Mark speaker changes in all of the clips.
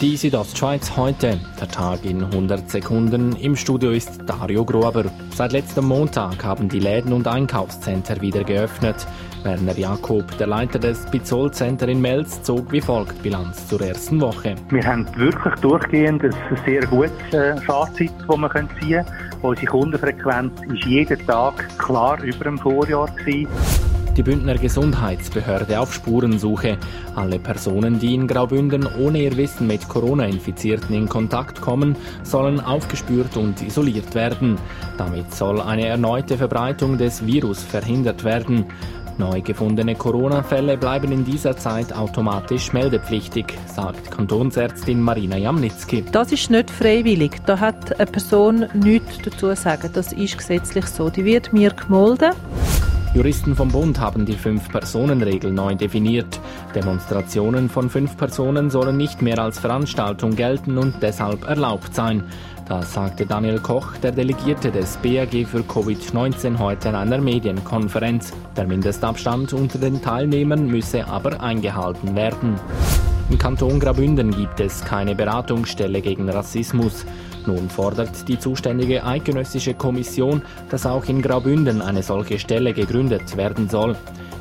Speaker 1: Die Südostschweiz heute, der Tag in 100 Sekunden. Im Studio ist Dario Grober. Seit letztem Montag haben die Läden und Einkaufszentren wieder geöffnet. Werner Jakob, der Leiter des Bizol Center in Melz, zog wie folgt Bilanz zur ersten Woche.
Speaker 2: Wir haben wirklich durchgehend ein sehr gutes äh, Fazit, das wir ziehen können. Unsere Kundenfrequenz ist jeden Tag klar über dem Vorjahr gewesen
Speaker 1: die Bündner Gesundheitsbehörde auf Spurensuche. Alle Personen, die in Graubünden ohne ihr Wissen mit Corona-Infizierten in Kontakt kommen, sollen aufgespürt und isoliert werden. Damit soll eine erneute Verbreitung des Virus verhindert werden. Neu gefundene Corona-Fälle bleiben in dieser Zeit automatisch meldepflichtig, sagt Kantonsärztin Marina Jamnitzki.
Speaker 3: Das ist nicht freiwillig. Da hat eine Person nichts dazu zu sagen. Das ist gesetzlich so. Die wird mir gemolden.
Speaker 1: Juristen vom Bund haben die Fünf-Personen-Regel neu definiert. Demonstrationen von fünf Personen sollen nicht mehr als Veranstaltung gelten und deshalb erlaubt sein. Das sagte Daniel Koch, der Delegierte des BAG für Covid-19 heute in einer Medienkonferenz. Der Mindestabstand unter den Teilnehmern müsse aber eingehalten werden. Im Kanton Grabünden gibt es keine Beratungsstelle gegen Rassismus. Nun fordert die zuständige eidgenössische Kommission, dass auch in Graubünden eine solche Stelle gegründet werden soll.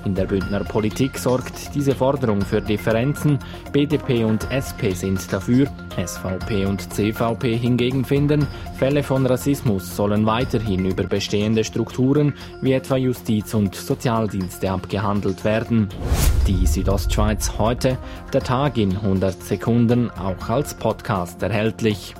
Speaker 1: In der Bündner Politik sorgt diese Forderung für Differenzen. BDP und SP sind dafür, SVP und CVP hingegen finden, Fälle von Rassismus sollen weiterhin über bestehende Strukturen wie etwa Justiz und Sozialdienste abgehandelt werden. Die Südostschweiz heute, der Tag in 100 Sekunden, auch als Podcast erhältlich.